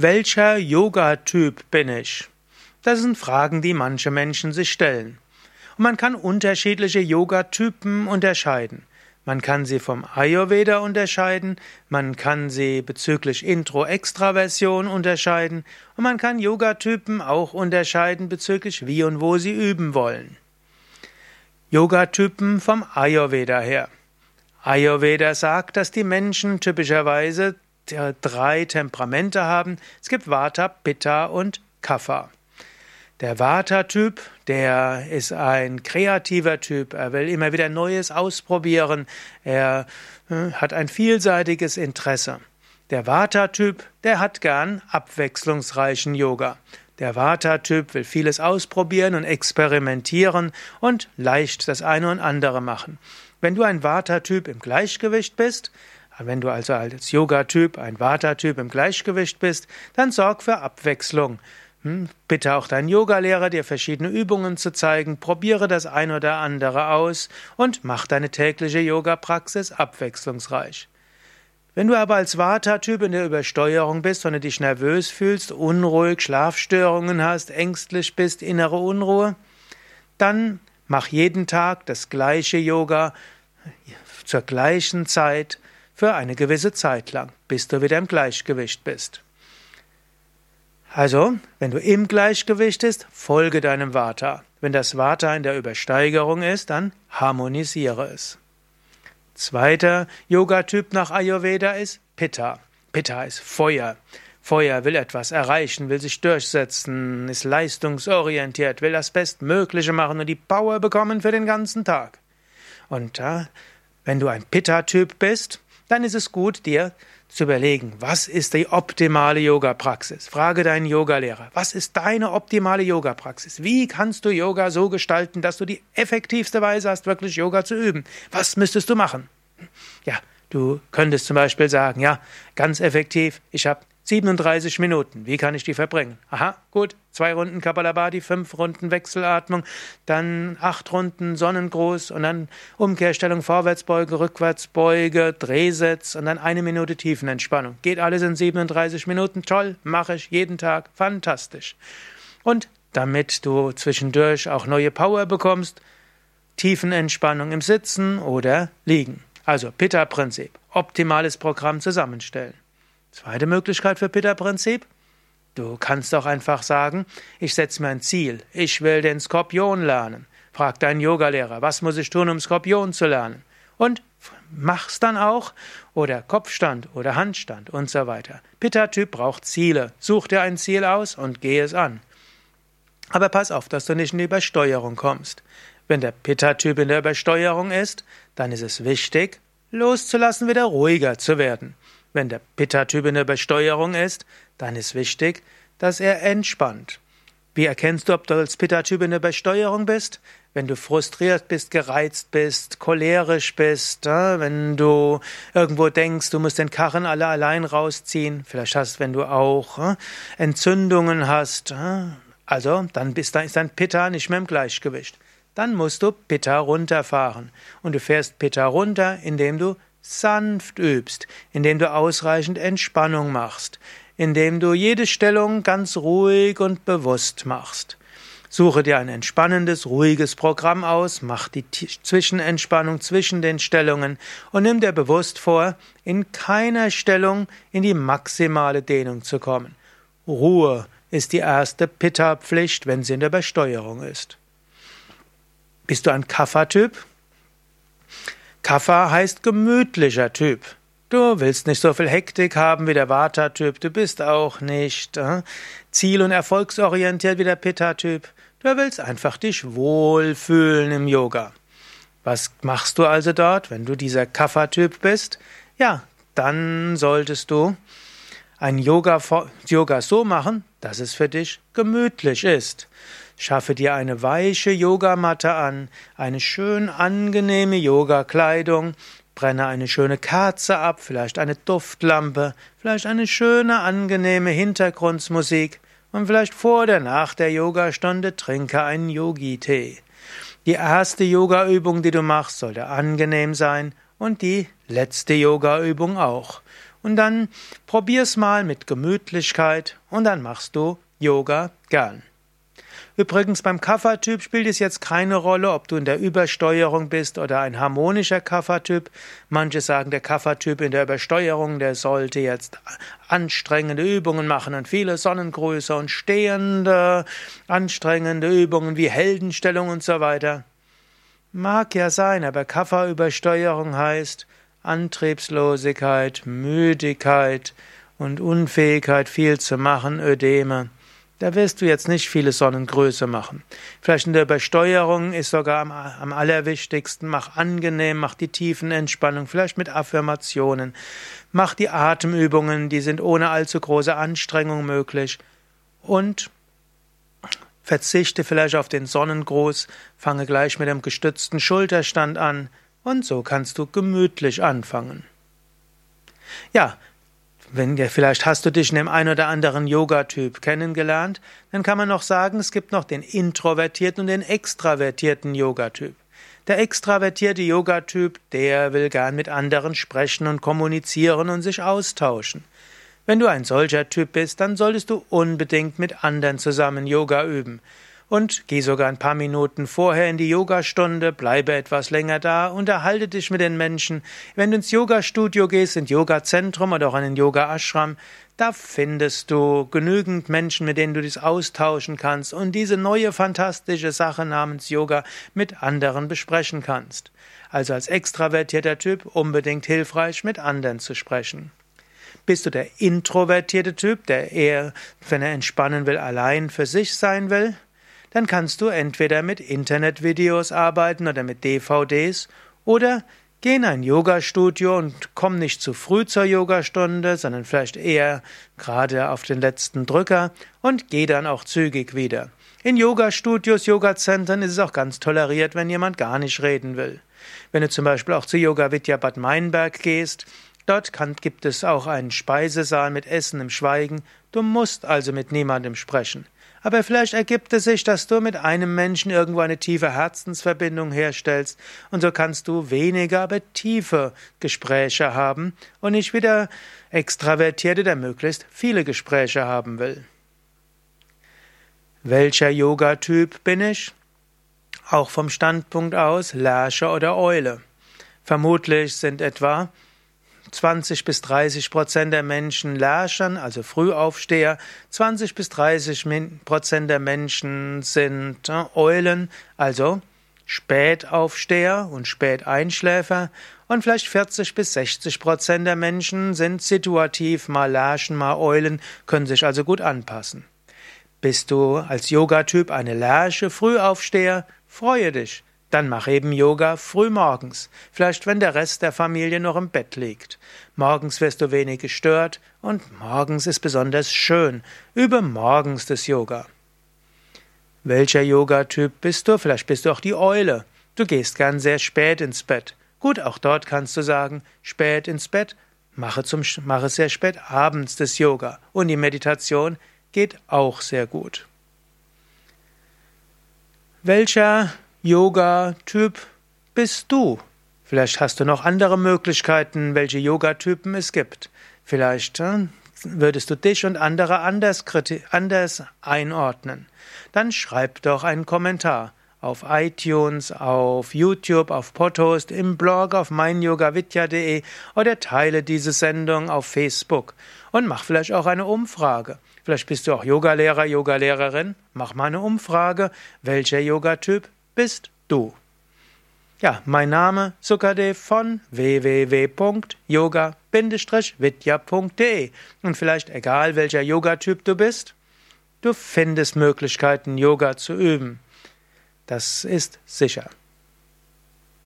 Welcher Yoga-Typ bin ich? Das sind Fragen, die manche Menschen sich stellen. Und man kann unterschiedliche Yoga-Typen unterscheiden. Man kann sie vom Ayurveda unterscheiden, man kann sie bezüglich Intro-Extraversion unterscheiden und man kann Yoga-Typen auch unterscheiden bezüglich wie und wo sie üben wollen. Yoga-Typen vom Ayurveda her. Ayurveda sagt, dass die Menschen typischerweise drei Temperamente haben. Es gibt Vata, Pitta und Kapha. Der Vata-Typ, der ist ein kreativer Typ. Er will immer wieder Neues ausprobieren. Er äh, hat ein vielseitiges Interesse. Der Vata-Typ, der hat gern abwechslungsreichen Yoga. Der Vata-Typ will vieles ausprobieren und experimentieren und leicht das eine und andere machen. Wenn du ein Vata-Typ im Gleichgewicht bist, wenn du also als Yoga-Typ ein Vata-Typ im Gleichgewicht bist, dann sorg für Abwechslung. Hm, bitte auch deinen Yogalehrer, dir verschiedene Übungen zu zeigen, probiere das ein oder andere aus und mach deine tägliche Yoga-Praxis abwechslungsreich. Wenn du aber als Vata-Typ in der Übersteuerung bist, wenn du dich nervös fühlst, unruhig, Schlafstörungen hast, ängstlich bist, innere Unruhe, dann mach jeden Tag das gleiche Yoga zur gleichen Zeit für eine gewisse Zeit lang, bis du wieder im Gleichgewicht bist. Also, wenn du im Gleichgewicht bist, folge deinem Vata. Wenn das Vata in der Übersteigerung ist, dann harmonisiere es. Zweiter Yoga-Typ nach Ayurveda ist Pitta. Pitta ist Feuer. Feuer will etwas erreichen, will sich durchsetzen, ist leistungsorientiert, will das Bestmögliche machen und die Power bekommen für den ganzen Tag. Und äh, wenn du ein Pitta-Typ bist, dann ist es gut, dir zu überlegen, was ist die optimale Yoga-Praxis? Frage deinen Yogalehrer, was ist deine optimale Yoga-Praxis? Wie kannst du Yoga so gestalten, dass du die effektivste Weise hast, wirklich Yoga zu üben? Was müsstest du machen? Ja, du könntest zum Beispiel sagen, ja, ganz effektiv, ich habe 37 Minuten. Wie kann ich die verbringen? Aha, gut. Zwei Runden Kapalabhati, fünf Runden Wechselatmung, dann acht Runden Sonnengruß und dann Umkehrstellung, Vorwärtsbeuge, Rückwärtsbeuge, Drehsitz und dann eine Minute Tiefenentspannung. Geht alles in 37 Minuten. Toll, mache ich jeden Tag. Fantastisch. Und damit du zwischendurch auch neue Power bekommst, Tiefenentspannung im Sitzen oder Liegen. Also Pitta-Prinzip. Optimales Programm zusammenstellen. Zweite Möglichkeit für Pitta-Prinzip. Du kannst auch einfach sagen, ich setze mir ein Ziel. Ich will den Skorpion lernen. Frag deinen Yogalehrer, was muss ich tun, um Skorpion zu lernen? Und mach's dann auch. Oder Kopfstand oder Handstand und so weiter. Pitta-Typ braucht Ziele. Such dir ein Ziel aus und geh es an. Aber pass auf, dass du nicht in die Übersteuerung kommst. Wenn der Pitta-Typ in der Übersteuerung ist, dann ist es wichtig, loszulassen, wieder ruhiger zu werden. Wenn der Pitta-Typ in der Besteuerung ist, dann ist wichtig, dass er entspannt. Wie erkennst du, ob du als Pitta-Typ in der Besteuerung bist? Wenn du frustriert bist, gereizt bist, cholerisch bist, wenn du irgendwo denkst, du musst den Karren alle allein rausziehen, vielleicht hast, wenn du auch Entzündungen hast, also dann bist, dann ist dein Pitta nicht mehr im Gleichgewicht. Dann musst du Pitta runterfahren. Und du fährst Pitta runter, indem du sanft übst, indem du ausreichend Entspannung machst, indem du jede Stellung ganz ruhig und bewusst machst. Suche dir ein entspannendes, ruhiges Programm aus, mach die Zwischenentspannung zwischen den Stellungen und nimm dir bewusst vor, in keiner Stellung in die maximale Dehnung zu kommen. Ruhe ist die erste Pitta-Pflicht, wenn sie in der Besteuerung ist. Bist du ein Kapha-Typ? Kapha heißt gemütlicher Typ. Du willst nicht so viel Hektik haben wie der Vata-Typ, du bist auch nicht äh, ziel- und erfolgsorientiert wie der Pitta-Typ. Du willst einfach dich wohlfühlen im Yoga. Was machst du also dort, wenn du dieser Kapha-Typ bist? Ja, dann solltest du ein Yoga, Yoga so machen, dass es für dich gemütlich ist. Schaffe dir eine weiche Yogamatte an, eine schön angenehme Yogakleidung, brenne eine schöne Kerze ab, vielleicht eine Duftlampe, vielleicht eine schöne angenehme Hintergrundmusik und vielleicht vor oder nach der Yogastunde trinke einen Yogi-Tee. Die erste Yogaübung, die du machst, sollte angenehm sein und die letzte Yogaübung auch. Und dann probier's mal mit Gemütlichkeit und dann machst du Yoga gern. Übrigens beim Kaffertyp spielt es jetzt keine Rolle, ob du in der Übersteuerung bist oder ein harmonischer Kaffertyp. Manche sagen, der Kaffertyp in der Übersteuerung, der sollte jetzt anstrengende Übungen machen und viele Sonnengröße und stehende anstrengende Übungen wie Heldenstellung und so weiter. Mag ja sein, aber Kafferübersteuerung heißt Antriebslosigkeit, Müdigkeit und Unfähigkeit viel zu machen, Ödeme. Da wirst du jetzt nicht viele Sonnengröße machen. Vielleicht in der Übersteuerung ist sogar am, am allerwichtigsten, mach angenehm, mach die tiefen Entspannung, vielleicht mit Affirmationen. Mach die Atemübungen, die sind ohne allzu große Anstrengung möglich. Und verzichte vielleicht auf den Sonnengruß, fange gleich mit dem gestützten Schulterstand an und so kannst du gemütlich anfangen. Ja, wenn vielleicht hast du dich in dem einen oder anderen Yoga-Typ kennengelernt, dann kann man noch sagen, es gibt noch den introvertierten und den extravertierten Yoga-Typ. Der extravertierte Yoga-Typ, der will gern mit anderen sprechen und kommunizieren und sich austauschen. Wenn du ein solcher Typ bist, dann solltest du unbedingt mit anderen zusammen Yoga üben und geh sogar ein paar Minuten vorher in die Yogastunde, bleibe etwas länger da, unterhalte dich mit den Menschen. Wenn du ins Yogastudio gehst, ins Yogazentrum oder auch in den Yoga-Ashram, da findest du genügend Menschen, mit denen du dich austauschen kannst und diese neue fantastische Sache namens Yoga mit anderen besprechen kannst. Also als extravertierter Typ unbedingt hilfreich, mit anderen zu sprechen. Bist du der introvertierte Typ, der eher, wenn er entspannen will, allein für sich sein will? Dann kannst du entweder mit Internetvideos arbeiten oder mit DVDs oder geh in ein Yogastudio und komm nicht zu früh zur Yogastunde, sondern vielleicht eher gerade auf den letzten Drücker und geh dann auch zügig wieder. In Yogastudios, Yogazentren ist es auch ganz toleriert, wenn jemand gar nicht reden will. Wenn du zum Beispiel auch zu Yoga Vidya Bad Meinberg gehst, dort kann, gibt es auch einen Speisesaal mit Essen im Schweigen, du musst also mit niemandem sprechen. Aber vielleicht ergibt es sich, dass du mit einem Menschen irgendwo eine tiefe Herzensverbindung herstellst, und so kannst du weniger, aber tiefe Gespräche haben und nicht wieder Extravertierte, der möglichst viele Gespräche haben will. Welcher Yogatyp bin ich? Auch vom Standpunkt aus Lerche oder Eule. Vermutlich sind etwa 20 bis 30 Prozent der Menschen Lärchern, also Frühaufsteher, 20 bis 30 Prozent der Menschen sind äh, Eulen, also Spätaufsteher und Späteinschläfer und vielleicht 40 bis 60 Prozent der Menschen sind situativ mal Lärchen, mal Eulen, können sich also gut anpassen. Bist du als Yogatyp eine Lerche, Frühaufsteher? Freue dich. Dann mach eben Yoga frühmorgens, vielleicht wenn der Rest der Familie noch im Bett liegt. Morgens wirst du wenig gestört und morgens ist besonders schön. Übe morgens das Yoga. Welcher Yogatyp bist du? Vielleicht bist du auch die Eule. Du gehst gern sehr spät ins Bett. Gut, auch dort kannst du sagen, spät ins Bett, mache, zum, mache sehr spät abends das Yoga. Und die Meditation geht auch sehr gut. Welcher Yoga-Typ bist du? Vielleicht hast du noch andere Möglichkeiten, welche Yoga-Typen es gibt. Vielleicht äh, würdest du dich und andere anders, anders einordnen. Dann schreib doch einen Kommentar auf iTunes, auf YouTube, auf Podhost, im Blog, auf meinyogavidya.de oder teile diese Sendung auf Facebook und mach vielleicht auch eine Umfrage. Vielleicht bist du auch Yogalehrer, Yogalehrerin. Mach mal eine Umfrage. Welcher Yogatyp bist du. Ja, mein Name Sukadev von www.yoga-vidya.de und vielleicht egal welcher Yogatyp du bist, du findest Möglichkeiten Yoga zu üben. Das ist sicher.